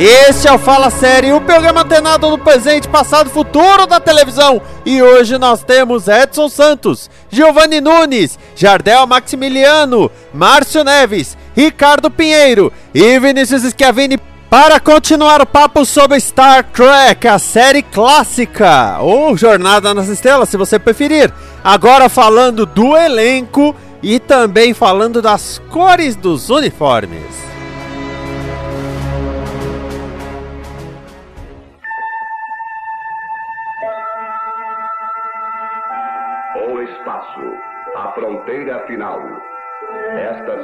Este é o Fala Série, o programa antenado do presente, passado e futuro da televisão. E hoje nós temos Edson Santos, Giovanni Nunes, Jardel Maximiliano, Márcio Neves, Ricardo Pinheiro e Vinícius Schiavini para continuar o papo sobre Star Trek, a série clássica, ou Jornada nas Estrelas, se você preferir. Agora falando do elenco e também falando das cores dos uniformes.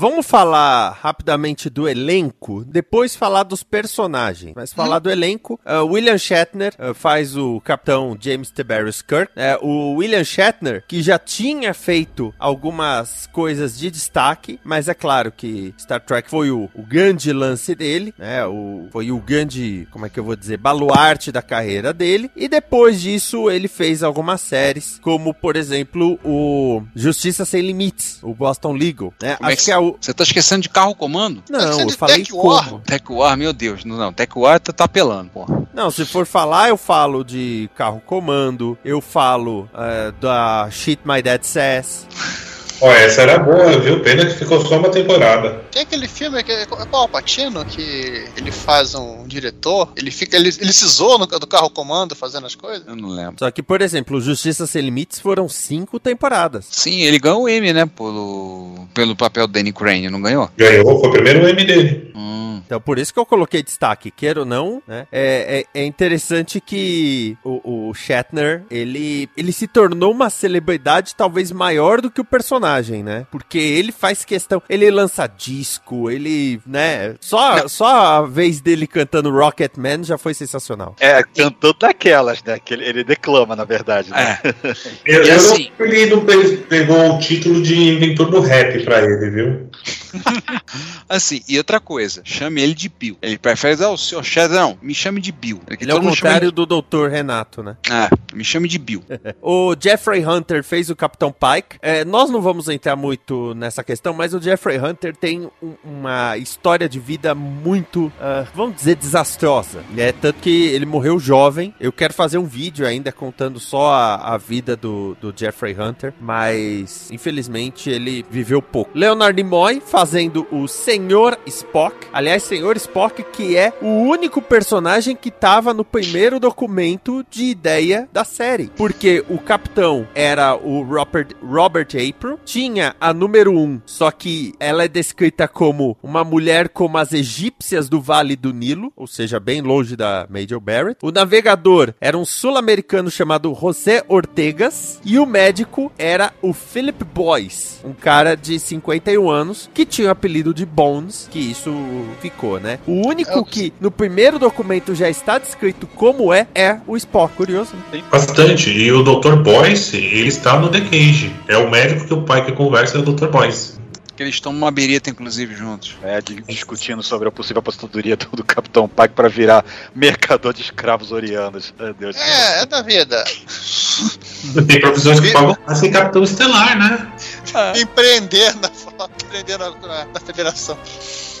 Vamos falar rapidamente do elenco, depois falar dos personagens. Mas falar do elenco, uh, William Shatner uh, faz o capitão James Tiberius Kirk. É, o William Shatner, que já tinha feito algumas coisas de destaque, mas é claro que Star Trek foi o, o grande lance dele, né? O, foi o grande, como é que eu vou dizer, baluarte da carreira dele. E depois disso, ele fez algumas séries, como por exemplo o Justiça Sem Limites, o Boston Legal. Né? É Acho que é o, Você tá esquecendo de carro comando? não, ser eu de falei Tech War. como. Tech War, meu Deus. Não, não Tech War tá, tá apelando, porra. Não, se for falar, eu falo de carro comando, eu falo é, da Shit My Dad Says. Ó, essa era boa, viu? Pena que ficou só uma temporada. Tem aquele filme que é qual é o Patino que ele faz um diretor, ele fica ele, ele se zoa no, do carro comando fazendo as coisas. Eu não lembro. Só que, por exemplo, Justiça Sem Limites foram cinco temporadas. Sim, ele ganhou o M, né? Pelo, pelo papel do Danny Crane, não ganhou? Ganhou, foi o primeiro M dele. Hum. Então, por isso que eu coloquei destaque, queira ou não, né? É, é, é interessante que o, o Shatner, ele, ele se tornou uma celebridade talvez maior do que o personagem, né? Porque ele faz questão, ele lança disco, ele, né? Só, só a vez dele cantando Rocket Man já foi sensacional. É, cantando daquelas, né? Que ele, ele declama, na verdade. Né? É. Eu, E eu assim- não ele não pe- pegou o título de inventor do rap pra ele, viu? Assim, e outra coisa, chame ele de Bill. Ele prefere dizer, ô, senhor Shadow, não, me chame de Bill. Porque Ele é o contrário do Dr. Renato, né? Ah, me chame de Bill. O Jeffrey Hunter fez o Capitão Pike. É, nós não vamos entrar muito nessa questão, mas o Jeffrey Hunter tem um- uma história de vida muito, ah, vamos dizer, desastrosa. É, tanto que ele morreu jovem. Eu quero fazer um vídeo ainda contando só a, a vida do, do Jeffrey Hunter, mas infelizmente ele viveu pouco. Leonard Nimoy fazendo o Senhor Spock. Aliás, Senhor Spock, que é o único personagem que tava no primeiro documento de ideia da série. Porque o capitão era o Robert, Robert April, tinha a número 1, só que ela é descrita como uma mulher como as egípcias do Vale do Nilo, ou seja, bem longe da Major Barrett. O navegador era um sul-americano chamado José Ortegas e o médico era o Philip Boyce, um cara de 51 anos que tinha o apelido de Bones, que isso ficou, né? O único que no primeiro documento já está descrito como é, é o Spock. Curioso, né? Bastante. E o Dr. Boyce, ele está no The Cage. É o médico que o pai que conversa é o Dr. Boyce. Que eles tomam uma bereta, inclusive, juntos. É, de- discutindo sobre a possível aposentadoria do, do Capitão Pike para virar mercador de escravos orianos. Meu Deus do céu. É, é da vida. Tem profissões que pagam ser capitão estelar, né? Empreender na prender na, na, na federação.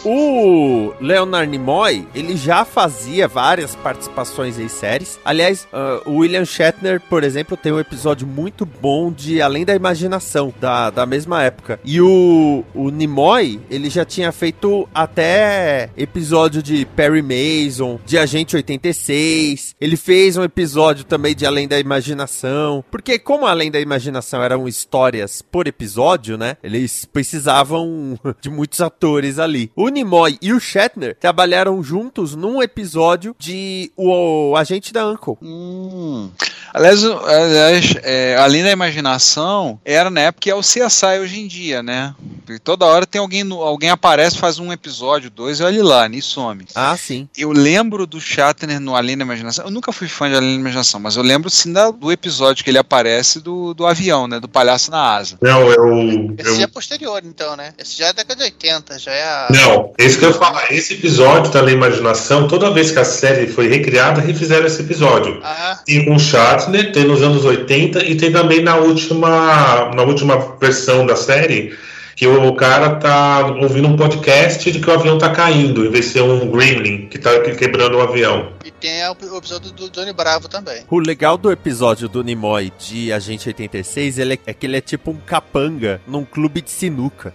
O Leonard Nimoy, ele já fazia várias participações em séries. Aliás, uh, o William Shatner, por exemplo, tem um episódio muito bom de Além da Imaginação, da, da mesma época. E o, o Nimoy, ele já tinha feito até episódio de Perry Mason, de Agente 86. Ele fez um episódio também de Além da Imaginação. Porque como Além da Imaginação eram histórias por episódio, né? Eles precisavam de muitos atores ali. O Nimoy e o Shatner trabalharam juntos num episódio de O, o Agente da Uncle. Hum. Aliás, aliás é, além da imaginação, era na época que é o CSI hoje em dia, né? Porque toda hora tem alguém, alguém aparece, faz um episódio, dois, e olha lá, nem some. Ah, sim. Eu lembro do Shatner no Além da Imaginação. Eu nunca fui fã de Além da Imaginação, mas eu lembro sim da- do episódio que ele aparece do, do avião, né? Do palhaço na asa. Não, eu. Esse eu é posterior, então, né? Esse já é década de 80, já é a. Não, esse que eu falo, esse episódio da Lei Imaginação, toda vez que a série foi recriada, refizeram esse episódio. Ah, Tem com o Shatner, tem nos anos 80 e tem também na última, na última versão da série, que o cara tá ouvindo um podcast de que o avião tá caindo, em vez de ser um gremlin que tá quebrando o avião. e tem o episódio do Johnny Bravo também. O legal do episódio do Nimoy de Agente 86 ele é, é que ele é tipo um capanga num clube de sinuca.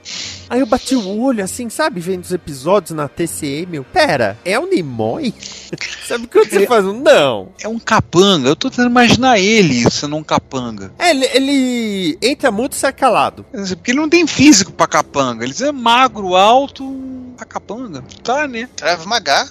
Aí eu bati o olho assim, sabe, vendo os episódios na TCM. Eu, Pera, é o Nimoy? sabe quando você faz um não? É um capanga. Eu tô tentando imaginar ele sendo um capanga. É, ele, ele entra muito e sai calado. Quer dizer, Porque ele não tem físico pra capanga. Ele é magro, alto, pra capanga. Tá, né? Krav Maga.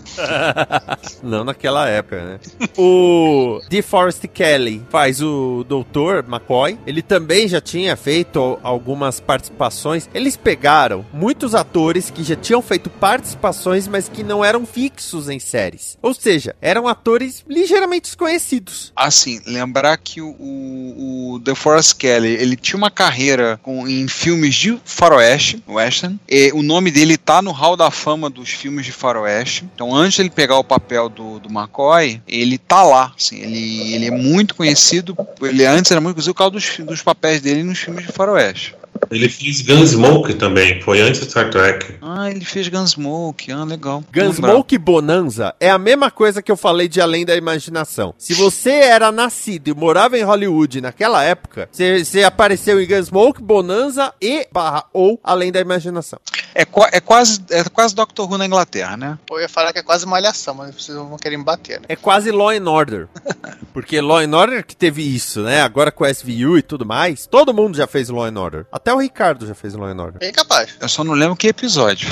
Não naquela época, né? o DeForest Kelly faz o Dr. McCoy. Ele também já tinha feito algumas participações. Eles pegaram muitos atores que já tinham feito participações, mas que não eram fixos em séries. Ou seja, eram atores ligeiramente desconhecidos. Assim, lembrar que o, o, o The Forest Kelly, ele tinha uma carreira com, em filmes de faroeste, western, e o nome dele tá no hall da fama dos filmes de faroeste. Então, antes ele pegar o papel do, do McCoy, ele tá lá, assim, ele, ele é muito conhecido, ele antes era muito conhecido por causa dos, dos papéis dele nos filmes de faroeste. Ele fez Gunsmoke também, foi antes do Star Trek. Ah, ele fez Gunsmoke, ah, legal. Gunsmoke Bonanza é a mesma coisa que eu falei de Além da Imaginação. Se você era nascido e morava em Hollywood naquela época, você, você apareceu em Gunsmoke Bonanza e barra ou Além da Imaginação. É, é quase é quase Doctor Who na Inglaterra, né? Eu ia falar que é quase malhação, mas vocês vão querer me bater, né? É quase Law and Order. Porque Law and Order que teve isso, né? Agora com SVU e tudo mais, todo mundo já fez Law and Order. Até o Ricardo já fez Law and Order. Bem capaz. Eu só não lembro que episódio.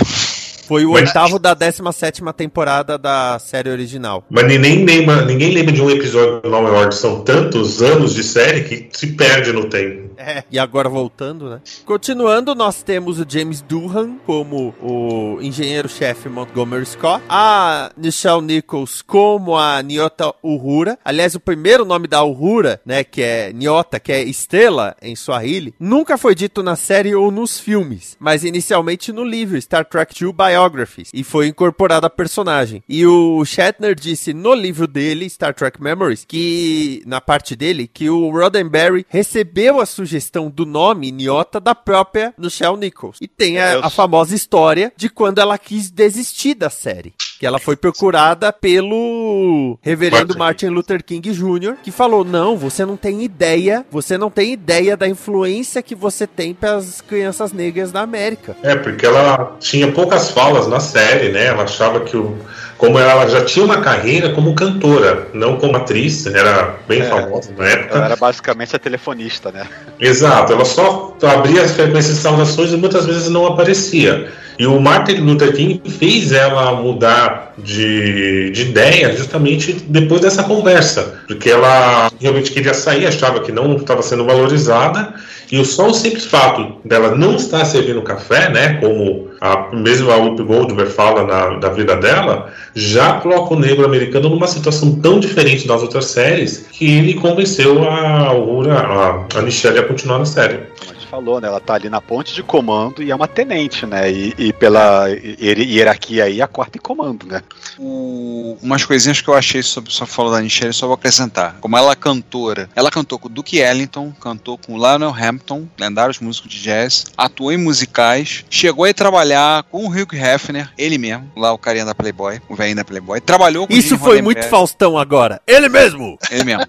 Foi o Mas- oitavo da 17 temporada da série original. Mas ni- nem lembra, ninguém lembra de um episódio do Law and Order. São tantos anos de série que se perde no tempo. É. E agora voltando, né? Continuando, nós temos o James Doohan como o engenheiro-chefe Montgomery Scott, a Nichelle Nichols como a Nyota Uhura. Aliás, o primeiro nome da Uhura, né, que é Nyota, que é estrela em Swahili, nunca foi dito na série ou nos filmes, mas inicialmente no livro Star Trek II Biographies, e foi incorporada a personagem. E o Shatner disse no livro dele, Star Trek Memories, que na parte dele, que o Roddenberry recebeu a sugestão do nome Nyota da própria Nichelle Nichols. E tem a, Eu- a famosa história de quando ela quis desistir da série. Que ela foi procurada pelo reverendo Martin Martin. Luther King Jr., que falou: Não, você não tem ideia, você não tem ideia da influência que você tem para as crianças negras da América. É, porque ela tinha poucas falas na série, né? Ela achava que o. Como ela já tinha uma carreira como cantora, não como atriz, era bem É. famosa na época. Ela era basicamente a telefonista, né? Exato, ela só abria as frequências de saudações e muitas vezes não aparecia. E o Martin Luther King fez ela mudar de, de ideia justamente depois dessa conversa, porque ela realmente queria sair, achava que não estava sendo valorizada, e só o simples fato dela não estar servindo café, né, como a, mesmo a Whoopi Goldberg fala na, da vida dela, já coloca o negro americano numa situação tão diferente das outras séries que ele convenceu a, a, a Michelle a continuar na série. Falou, né? Ela tá ali na ponte de comando e é uma tenente, né? E, e pela hier- hierarquia aí, a quarta em comando, né? O- umas coisinhas que eu achei sobre só falou da Nichelle, só vou acrescentar. Como ela é cantora, ela cantou com o Duke Ellington, cantou com o Lionel Hampton, lendários músicos de jazz, atuou em musicais, chegou a trabalhar com o Hugh Hefner, ele mesmo, lá o carinha da Playboy, o velhinho da Playboy, trabalhou com o Isso foi muito. Faustão agora. Ele mesmo! Ele mesmo.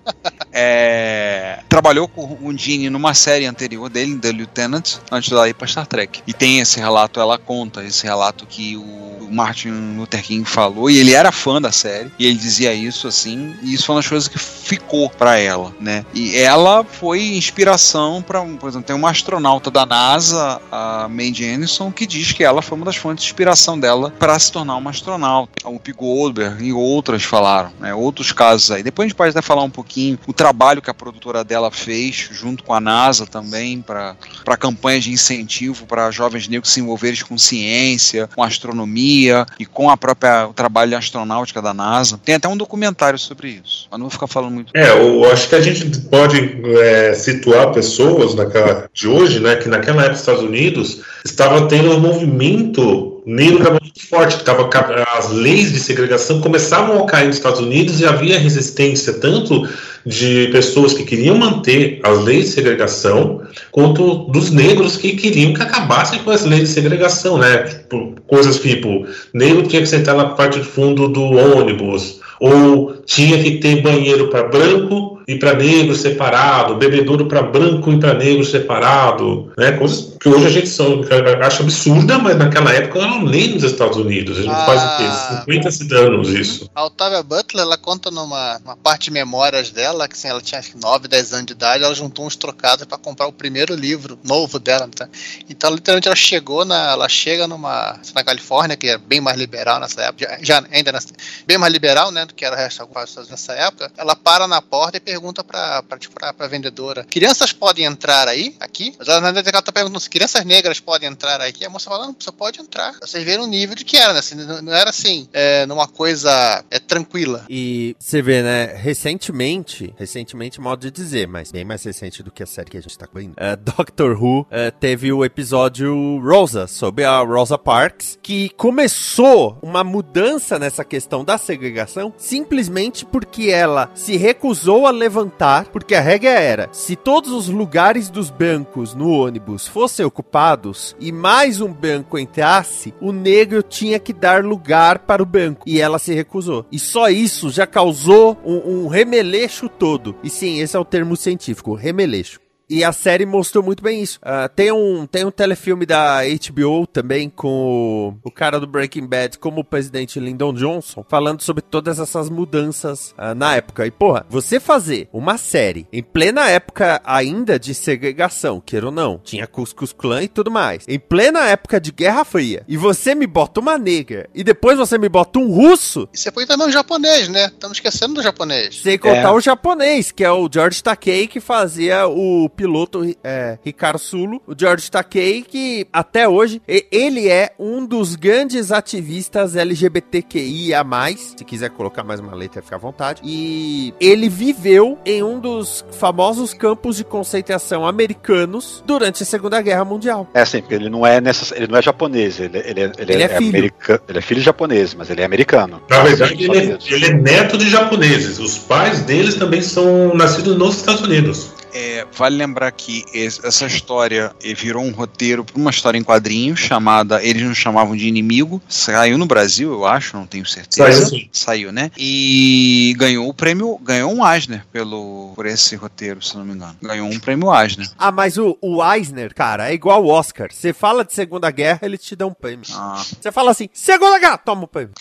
É, trabalhou com o Gene numa série anterior dele, The Lieutenant, antes dela ir pra Star Trek. E tem esse relato, ela conta esse relato que o Martin Luther King falou, e ele era fã da série, e ele dizia isso assim, e isso foi uma das coisas que ficou pra ela, né? E ela foi inspiração para, por exemplo, tem uma astronauta da NASA, a Mae Jemison, que diz que ela foi uma das fontes de inspiração dela para se tornar uma astronauta. A Whoopi Goldberg e outras falaram, né? Outros casos aí. Depois a gente pode até falar um pouquinho o trabalho que a produtora dela fez junto com a NASA também para campanhas de incentivo para jovens negros se envolverem com ciência, com astronomia e com a própria o trabalho de astronáutica da NASA. Tem até um documentário sobre isso. Mas não vou ficar falando muito. É, eu acho que a gente pode é, situar pessoas naquela, de hoje, né, que naquela época nos Estados Unidos estava tendo um movimento negro estava muito forte, tava, as leis de segregação começavam a cair nos Estados Unidos e havia resistência tanto de pessoas que queriam manter as leis de segregação, quanto dos negros que queriam que acabassem com as leis de segregação, né? Tipo, coisas tipo, negro tinha que sentar na parte de fundo do ônibus, ou tinha que ter banheiro para branco e para negro separado, bebedouro para branco e para negro separado, né? Coisas que hoje a gente são, acha absurda, mas naquela época eram lei nos Estados Unidos. A gente Ah. faz o quê? 50 anos isso. A Octavia Butler, ela conta numa, parte de memórias dela, que assim, ela tinha acho que 9, 10 anos de idade, ela juntou uns trocados para comprar o primeiro livro novo dela. Tá? Então, literalmente, ela chegou na. Ela chega numa. na Califórnia, que é bem mais liberal nessa época, já, já ainda nessa, bem mais liberal, né, do que era o resto dos Estados Unidos nessa época. Ela para na porta e pergunta pra, pra, tipo, pra, pra vendedora: crianças podem entrar aí? Aqui? Mas ela, na verdade, ela tá perguntando se crianças negras podem entrar aqui. A moça fala: não, você pode entrar. Vocês viram o nível de que era, né? Assim, não, não era assim, é, numa coisa é, tranquila. E você vê, né, recentemente, recentemente, modo de dizer, mas bem mais recente do que a série que a gente tá cobrindo, é, Doctor Who é, teve o episódio Rosa, sobre a Rosa Parks, que começou uma mudança nessa questão da segregação, simplesmente porque ela se recusou a levantar, porque a regra era, se todos os lugares dos bancos no ônibus fossem ocupados e mais um banco entrasse, o negro tinha que dar lugar para o banco. E ela se recusou. E só isso já causou um, um remeleixo todo. E sim, esse é o termo científico, remeleixo. E a série mostrou muito bem isso. Ah, tem, um, tem um telefilme da HBO também com o, o cara do Breaking Bad como o presidente Lyndon Johnson, falando sobre todas essas mudanças ah, na época. E porra, você fazer uma série em plena época ainda de segregação, queira ou não, tinha Cuscus Clan e tudo mais, em plena época de Guerra Fria, e você me bota uma negra, e depois você me bota um russo, E você põe também o japonês, né? Estamos esquecendo do japonês. sem contar É. o japonês, que é o George Takei, que fazia o piloto é, Ricardo Sulo. O George Takei, que até hoje, ele é um dos grandes ativistas LGBTQIA+, se quiser colocar mais uma letra, fica à vontade. E ele viveu em um dos famosos campos de concentração americanos durante a Segunda Guerra Mundial. É assim, porque ele não é necess... ele não é japonês, ele, ele, é- ele, Ele é é, filho. americano. Ele é filho de japonês, mas ele é americano. Na verdade, ele é, Unidos. ele é neto de japoneses. Os pais deles também são nascidos nos Estados Unidos. É, vale lembrar que es- essa história eh, virou um roteiro para uma história em quadrinhos chamada Eles nos chamavam de inimigo. Saiu no Brasil, eu acho, não tenho certeza. Saiu, sim. Saiu, né? E ganhou o prêmio, ganhou um Eisner pelo, por esse roteiro, se não me engano. Ganhou um prêmio Eisner. Ah, mas o, o Eisner, cara, é igual o Oscar. Você fala de Segunda Guerra, ele te dá um prêmio. Ah, Você fala assim, Segunda Guerra, toma o prêmio.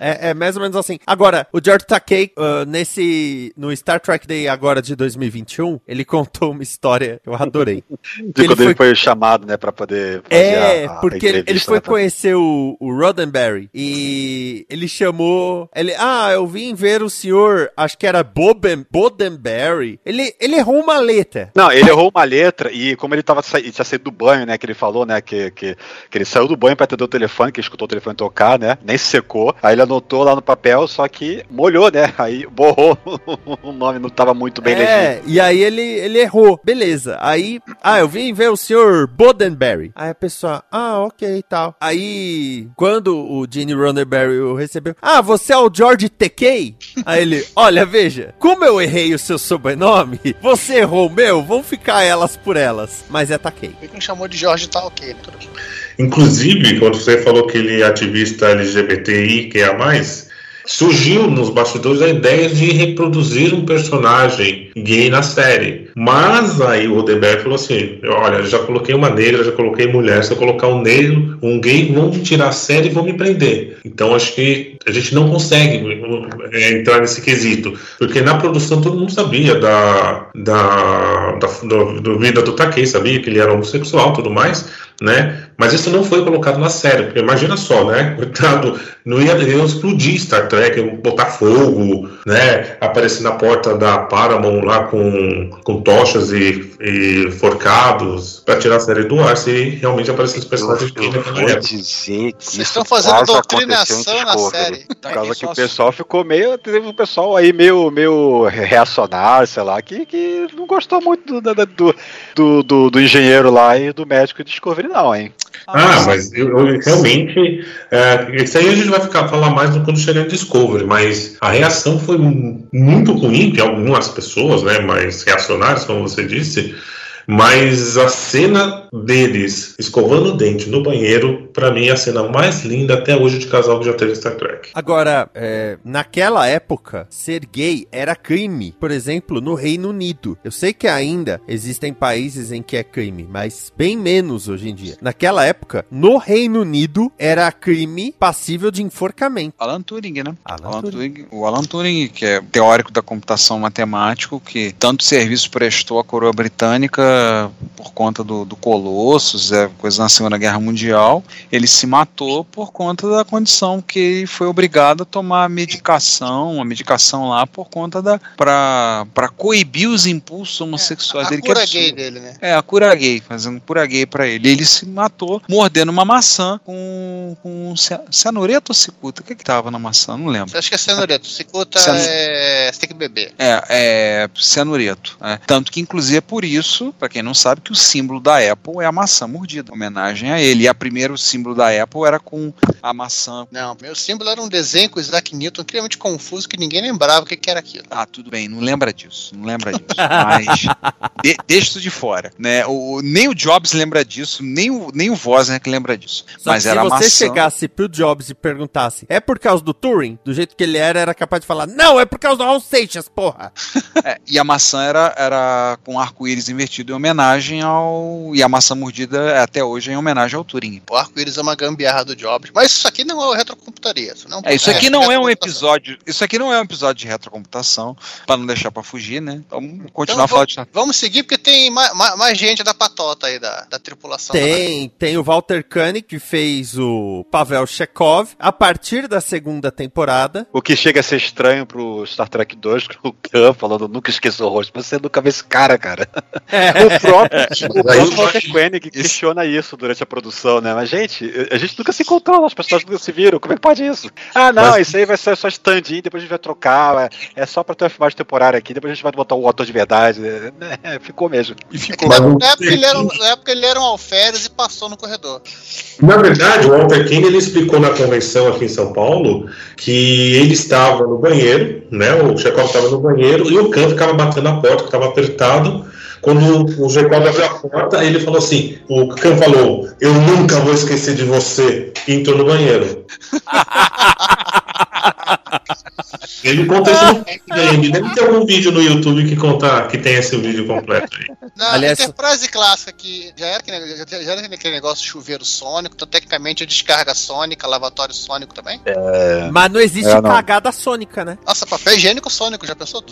É, é mais ou menos assim. Agora, o George Takei, ah, nesse, no Star Trek Day agora de 2021, ele contou uma história que eu adorei. De ele quando ele foi- foi chamado, né, pra poder fazer É, a- a porque ele, ele foi né, pra- conhecer o, o Roddenberry e ele chamou. Ele, ah, eu vim ver o senhor, acho que era Boben, Bodenberry. Ele, ele errou uma letra. Não, ele errou uma letra e como ele tava sa... ele tinha saído do banho, né, que ele falou, né, que, que, que ele saiu do banho pra atender o telefone, que ele escutou o telefone tocar, né, nem se secou. Aí ele anotou lá no papel, só que molhou, né? Aí borrou o nome, não tava muito bem legível. É, e aí ele, ele errou. Beleza. Aí, ah, eu vim ver o senhor Bodenberry. Aí a pessoa, ah, ok e tal. Aí, quando o Gene Roddenberry o recebeu, ah, você é o George TK? Aí ele, olha, veja, como eu errei o seu sobrenome, você errou o meu, vão ficar elas por elas. Mas é Takei. Ele me chamou de Jorge tá ok, tudo bem. Inclusive, quando você falou que ele é ativista LGBTI, que é a mais, surgiu nos bastidores a ideia de reproduzir um personagem gay na série. Mas aí o Rodenberg falou assim: olha, já coloquei uma negra, já coloquei mulher, se eu colocar um negro, um gay, vão me tirar a série e vão me prender. Então acho que a gente não consegue é, entrar nesse quesito. Porque na produção todo mundo sabia da, da, da do, do vida do Takei, sabia que ele era homossexual tudo mais, né? Mas isso não foi colocado na série, porque imagina só, né? Coitado, não ia, ia explodir Star Trek, botar fogo, né? Aparecer na porta da Paramount lá com, com tochas e, e forcados para tirar a série do ar se realmente aparecessem os personagens naquela vou dizer que Vocês estão fazendo doutrinação na Discovery. série. Por causa que o pessoal ficou meio. Teve um pessoal aí meio, meio reacionário, sei lá, que, que não gostou muito do, do, do, do, do engenheiro lá e do médico de Discovery, não, hein? Ah, mas eu, eu realmente. É, isso aí a gente vai ficar falar mais quando chegar em Discovery, mas a reação foi mu- muito ruim de algumas pessoas, né? Mais reacionárias, como você disse. Mas a cena deles escovando o dente no banheiro, pra mim, é a cena mais linda até hoje de casal que já teve Star Trek. Agora, é, naquela época, ser gay era crime. Por exemplo, no Reino Unido. Eu sei que ainda existem países em que é crime, mas bem menos hoje em dia. Naquela época, no Reino Unido, era crime passível de enforcamento. Alan Turing, né? Alan Alan Turing. Turing. O Alan Turing, que é teórico da computação matemático, que tanto serviço prestou à coroa britânica por conta do, do Colossus, é coisa na Segunda Guerra Mundial, ele se matou por conta da condição que ele foi obrigado a tomar a medicação, a medicação lá por conta da para para coibir os impulsos homossexuais A dele. que é cura absurdo. gay dele, né? É, a cura gay, fazendo cura gay pra ele. Ele se matou mordendo uma maçã com, com cia- cianureto ou cicuta? O que que tava na maçã? Não lembro. Acha que é cenoreto? Cicuta Cenu- é. Você tem que beber. É, é cianureto. é. Tanto que, inclusive, é por isso, pra quem não sabe, que o símbolo da Apple é a maçã mordida, em homenagem a ele. E a primeiro símbolo da Apple era com a maçã. Não, meu símbolo era um desenho com o Isaac Newton, incrivelmente confuso, que ninguém lembrava o que, que era aquilo. Ah, tudo bem, não lembra disso, não lembra disso. Mas de- deixa isso de fora, né? O, nem o Jobs lembra disso, nem o, nem o Wozniak lembra disso. Só Mas que era se você maçã. chegasse pro Jobs e perguntasse, é por causa do Turing? Do jeito que ele era, era capaz de falar, não, é por causa do Raul Seixas, porra. É, e a maçã era, era com arco-íris invertido em homenagem ao. E a maçã mordida até hoje é em homenagem ao Turing. O arco-íris é uma gambiarra do Jobs. Mas isso aqui não é o retrocomputaria. Isso, não É, isso aqui não é um episódio. Isso aqui não é um episódio de retrocomputação, pra não deixar pra fugir, né? Então vamos continuar Então, a falar de. Vamos seguir, porque tem mais, mais gente da patota aí, da, da tripulação. Tem, tem o Walter Koenig, que fez o Pavel Chekhov, a partir da segunda temporada. O que chega a ser estranho pro Star Trek 2, com o Khan falando, nunca esqueça o rosto. Você nunca vê esse cara, cara. O próprio, o próprio Walter Koenig questiona isso durante a produção, né? Mas, gente, a gente nunca se encontrou, os personagens nunca se viram. Como é que pode isso? Ah, não, Mas- isso aí vai ser só stand-in, depois a gente vai trocar. É, é só pra ter uma filmagem temporária aqui, depois a gente vai botar o ator de verdade. É, ficou mesmo. E ficou. Não- Na época, ele era, um- na época ele era um alferes e passou no corredor. Na verdade, o Walter King ele explicou na convenção aqui em São Paulo que ele estava no banheiro, né? O Chekhov estava no banheiro e o Khan ficava batendo na porta, que estava apertado. Quando o Chekhov abriu a porta, ele falou assim: o Khan falou, eu nunca vou esquecer de você. Entrou no banheiro. Ele conta isso no game. Deve ter algum vídeo no YouTube que conta que tem esse vídeo completo aí. Na Aliás- Enterprise clássica, que já era, aquele, já, já era aquele negócio de chuveiro sônico, então tecnicamente é descarga sônica, lavatório sônico também. Mas não existe É, não. cagada sônica, né? Nossa, papel higiênico sônico, já pensou?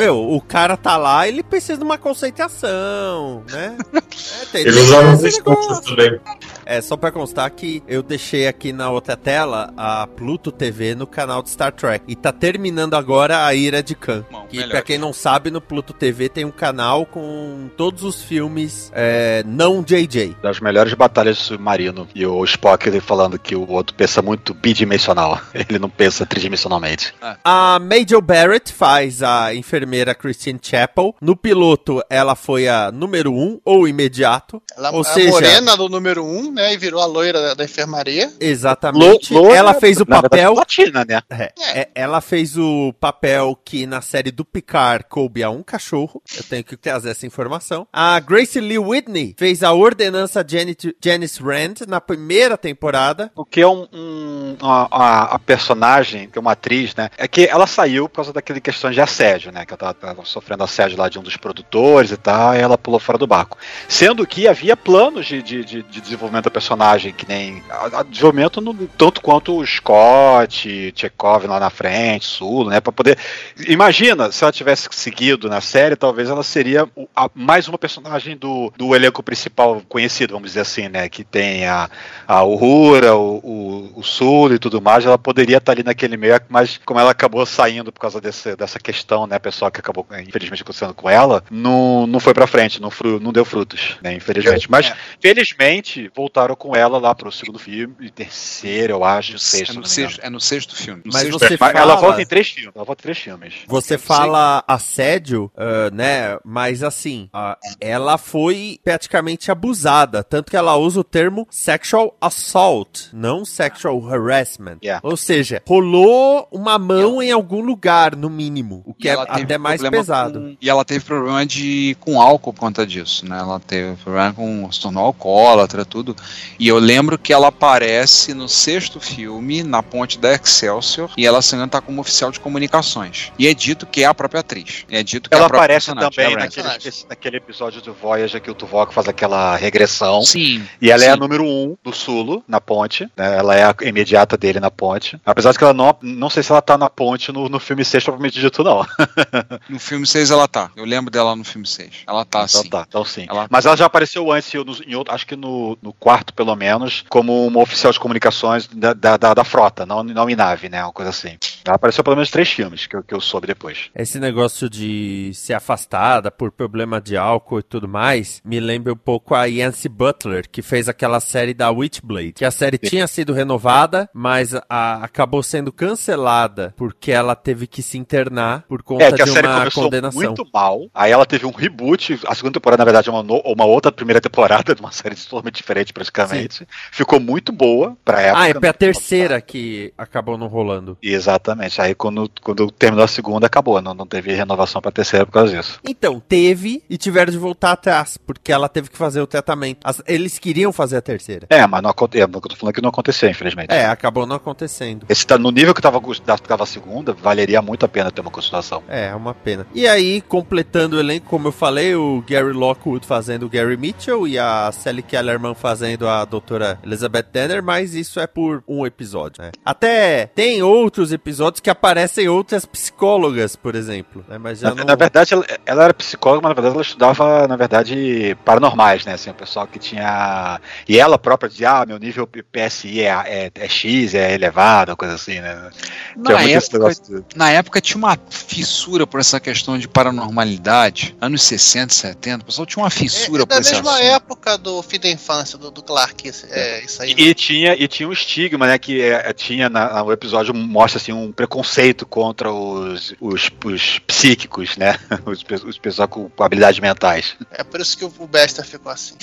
Meu, o cara tá lá, ele precisa de uma conceituação, né? É, tem- usaram esse os escudos também. É, só pra constar que eu deixei aqui na outra tela a Pluto TV no canal de Star Trek. E tá terminando agora a Ira de Khan. Que, melhor. pra quem não sabe, no Pluto TV tem um canal com todos os filmes é, não JJ. Das melhores batalhas de submarino. E o Spock ele falando que o outro pensa muito bidimensional. Ele não pensa tridimensionalmente. A Major Barrett faz a enfermeira Christine Chapel. No piloto, ela foi a número um, ou imediato. Ela Ou é a seja- morena do número 1, um, né? E virou a loira da, da enfermaria. Exatamente. Lo- ela Loura, fez o verdade, papel. Latina, né? É, é, ela fez o papel que na série do Picard coube a um cachorro. Eu tenho que trazer essa informação. A Grace Lee Whitney fez a ordenança Janet, Janice Rand na primeira temporada. O que é um, um- a, a- personagem, que é uma atriz, né? É que ela saiu por causa daquele questão de assédio, né? Que ela tava, tava sofrendo assédio lá de um dos produtores e tal, e ela pulou fora do barco. Sendo que havia planos de, de, de- de desenvolvimento da personagem, que nem. A, a desenvolvimento no- tanto quanto o Scott, Chekhov lá na frente, Sulo, né? Pra poder. Imagina se ela tivesse seguido na série, talvez ela seria a- mais uma personagem do, do elenco principal conhecido, vamos dizer assim, né? Que tem a, a Uhura, o, o, o Sul e tudo mais, ela poderia estar ali naquele meio, mas como ela acabou saindo por causa desse, dessa questão, né, pessoal que acabou infelizmente acontecendo com ela, não, não foi pra frente, não, fru, não deu frutos, né, infelizmente. Mas felizmente voltaram com ela lá pro segundo filme, e terceiro, eu acho, É sexto. no, não me engano. sexto, é no sexto filme. No Mas sexto você Mas fala- ela volta em três filmes, ela volta em três filmes. Você Eu fala assédio, ah, né? Mas assim, ah, ela foi praticamente abusada. Tanto que ela usa o termo sexual assault, não sexual harassment. Yeah. Ou seja, rolou uma mão em algum lugar, no mínimo. O que é até mais pesado. com- e ela teve problema de com álcool por conta disso, né? Ela teve problema com se tornou alcoólatra, tudo. E eu lembro que ela aparece no sexto filme, na ponte da Excelsior, e ela se tá como oficial de comunicações. E é dito que a própria atriz. É dito que é Ela aparece também é Rand. naquele, naquele episódio do Voyager que o Tuvok faz aquela regressão. Sim. E ela é a sim. número um do Sulo, na ponte. né? Ela é a imediata dele na ponte. Apesar de que ela não. Não sei se ela tá na ponte no, no filme 6, propriamente dito, não. No filme 6 ela tá. Eu lembro dela no filme 6. Ela tá então sim. tá, então sim. Ela- Mas ela já apareceu antes, em outro- acho que no, no quarto, pelo menos, como uma oficial de comunicações da, da, da- da frota, não, não em nave, né? Uma coisa assim. Ela apareceu pelo menos três filmes que, eu- que eu soube depois. Esse negócio de ser afastada por problema de álcool e tudo mais, me lembra um pouco a Yancy Butler, que fez aquela série da Witchblade. Que a série tinha sido renovada, mas a- acabou sendo cancelada porque ela teve que se internar por conta É, que a de série uma começou condenação. muito mal. Aí ela teve um reboot. A segunda temporada, na verdade, é uma, no- uma outra primeira temporada de uma série totalmente diferente, praticamente. Ficou muito boa pra época. Ah, é pra né? terceira que acabou não rolando. Exatamente. Aí quando, quando terminou a segunda, acabou. Não, não teve renovação pra terceira por causa disso. Então, teve e tiveram de voltar atrás, porque ela teve que fazer o tratamento. As- eles queriam fazer a terceira. É, mas não aconteceu. É, eu tô falando que não aconteceu, infelizmente. É, acabou não acontecendo. Esse tá no nível que tava, tava a segunda, valeria muito a pena ter uma continuação. É, é uma pena. E aí, completando o elenco, como eu falei, o Gary Lockwood fazendo o Gary Mitchell e a Sally Kellerman fazendo a doutora Elizabeth Denner, mas isso é por um episódio, né? Até tem outros episódios que aparecem outras psicólogas, por exemplo, né? Mas já Na, não... na verdade, ela, ela era psicóloga, mas na verdade ela estudava, na verdade, paranormais, né? Assim, o pessoal que tinha. E ela própria dizia, ah, meu nível PSI é, é, é X, é elevado, coisa assim, né? Na época, na época tinha uma fissura por essa questão de paranormalidade. Anos 60, 70, o pessoal tinha uma É, fissura é por da esse mesma assunto. época do fim da infância, do, do Clark. esse- É, isso aí. E, e tinha, e tinha um estigma, né? Que é, tinha na, no episódio mostra assim, um preconceito contra os, os, os psíquicos, né? Os, os pessoal com, com habilidades mentais. É por isso que o Bester ficou assim.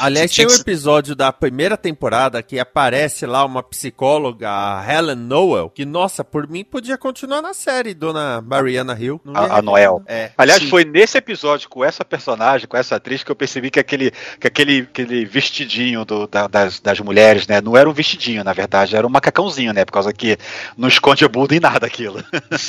Aliás, tem um episódio da primeira temporada que aparece lá uma psicóloga, a Helen Noel, que, nossa, por mim podia continuar na série, Dona Mariana Hill. A- ia a Noel. É. Aliás, Sim. foi nesse episódio com essa personagem, com essa atriz, que eu percebi que aquele, que aquele, aquele vestidinho do- da- das, das mulheres, né? Não era um vestidinho, na verdade, era um macacãozinho, né? Por causa que não esconde a bunda em nada aquilo.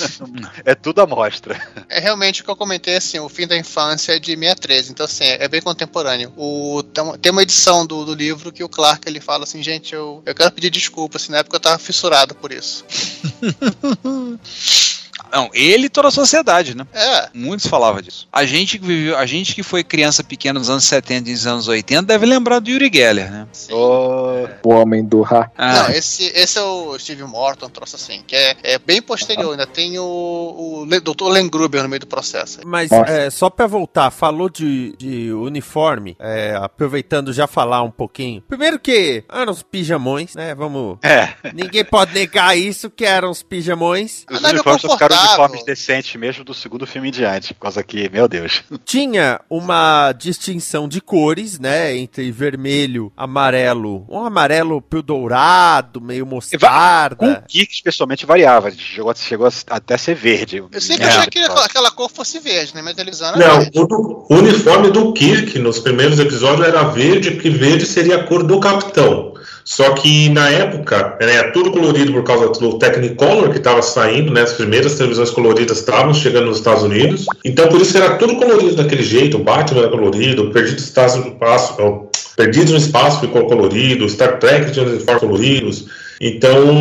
é tudo à mostra. É realmente o que eu comentei, assim, o fim da infância é de 613, então assim, é bem contemporâneo. O, tem uma- tem uma edição do, do livro que o Clark ele fala assim, gente, eu, eu quero pedir desculpa, assim, na época eu tava fissurado por isso. Não, ele e toda a sociedade, né? É. Muitos falavam disso. A gente que viveu, a gente que foi criança pequena nos anos 70 e nos anos 80 deve lembrar do Yuri Geller, né? Sim. Ô, O homem do Ra. Ah, Não, esse, esse é o Steve Morton, um troço assim, que é, é bem posterior. Ainda tem o, o Dr. Len Gruber no meio do processo. Mas é, só pra voltar, falou de, de uniforme, é, aproveitando já falar um pouquinho. Primeiro que eram os pijamões, né? Vamos. É, Ninguém pode negar isso, que eram os pijamões. os Ah, não, é uniformes ficaram. Uniformes decentes mesmo do segundo filme em diante, por causa que, meu Deus. Tinha uma distinção de cores, né? Entre vermelho, amarelo, um amarelo pro dourado, meio mostarda. o Kirk, especialmente, variava. Chegou, chegou a- até a ser verde. Eu sempre É, achei que aquela, aquela cor fosse verde, né? Mas eles eram Não, verde. o, do- o uniforme do Kirk nos primeiros episódios era verde, porque verde seria a cor do capitão. Só que na época era tudo colorido por causa do Technicolor que estava saindo, né? As primeiras televisões coloridas estavam chegando nos Estados Unidos. Então por isso era tudo colorido daquele jeito. O Batman era colorido, Perdido Espaço, Perdido no Espaço ficou colorido, Star Trek tinha uniformes coloridos. Então,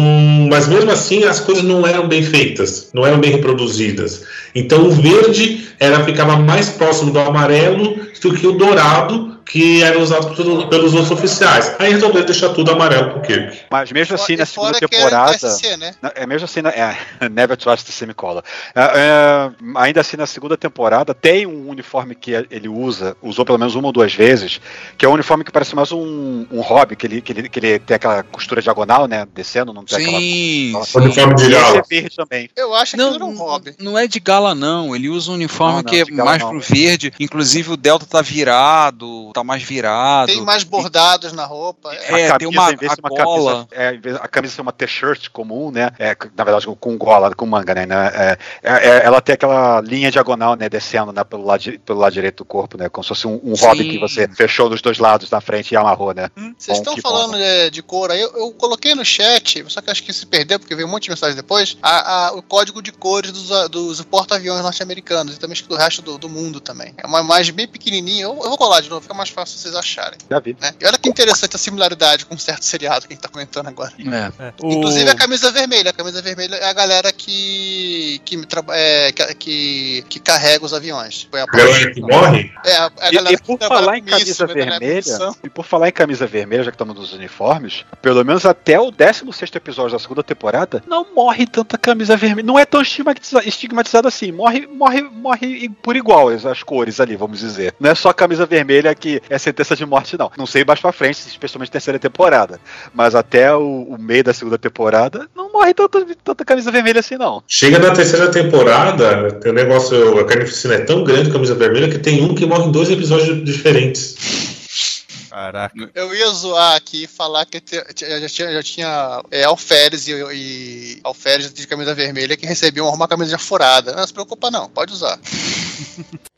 mas mesmo assim as coisas não eram bem feitas, não eram bem reproduzidas. Então o verde era ficava mais próximo do amarelo do que o dourado que era usado pelo- pelos outros oficiais. Aí resolveram deixar tudo amarelo pro Kirk. Mas mesmo assim, E na segunda era temporada. SC, né? É mesmo assim, na- é, Never Trust the Semicolor. É, é, ainda assim, na segunda temporada, tem um uniforme que ele usa, usou pelo menos uma ou duas vezes, que é um uniforme que parece mais um, um hobby, que ele, que, ele, que ele tem aquela costura diagonal, né? Descendo, não tem sim, aquela. sim. Uniforme de esse gala. é verde também. Eu acho que Não, era um hobby. não é de gala, não. Ele usa um uniforme Não, não, que é mais não. pro verde. Inclusive o Delta tá virado, tá mais virado. Tem mais bordados na roupa. É. É, a tem camisa, uma- em vez de a uma gola. camisa, é, a camisa ser uma t-shirt comum, né? É, na verdade, com- com gola, com manga, né? né, É, é- é- ela tem aquela linha diagonal, né? Descendo né, pelo, lado, pelo lado direito do corpo, né? Como se fosse um, um hobby que você fechou dos dois lados na frente e amarrou, né? Vocês Bom, estão falando bom. é, de cor aí, eu, eu coloquei no chat, só que acho que se perdeu, porque veio um monte de mensagem depois, a- a- o código de cores dos, dos porta-aviões norte-americanos e também acho que do resto do, do mundo também. É uma imagem bem pequenininha, eu, eu vou colar de novo, fica mais fácil vocês acharem. Já vi. Né? E olha que interessante a similaridade com um certo seriado que a gente tá comentando agora. É. É, o- Inclusive a camisa vermelha. A camisa vermelha é a galera que que, é, que, que, que carrega os aviões. Foi a A galera que morre, É, a, a E, galera e por que falar em com isso, camisa né, vermelha, e por falar em camisa vermelha, já que estamos nos uniformes, pelo menos até o 16 episódio da segunda temporada, não morre tanta camisa vermelha. Não é tão estigmatiza- estigmatizado assim. Morre, morre, morre por igual as cores ali, vamos dizer. Não é só a camisa vermelha que é sentença de morte, não. Não sei mais pra frente, especialmente terceira temporada. Mas até o, o meio da segunda temporada, não morre tanta, tanta camisa vermelha assim, não. chega na terceira temporada, tem um negócio, a carnificina é tão grande, camisa vermelha, que tem um que morre em dois episódios diferentes. Caraca. Eu ia zoar aqui e falar que já tinha, já tinha é, alferes e, e alferes de camisa vermelha que recebiam uma camisa furada. Não se preocupa não, pode usar.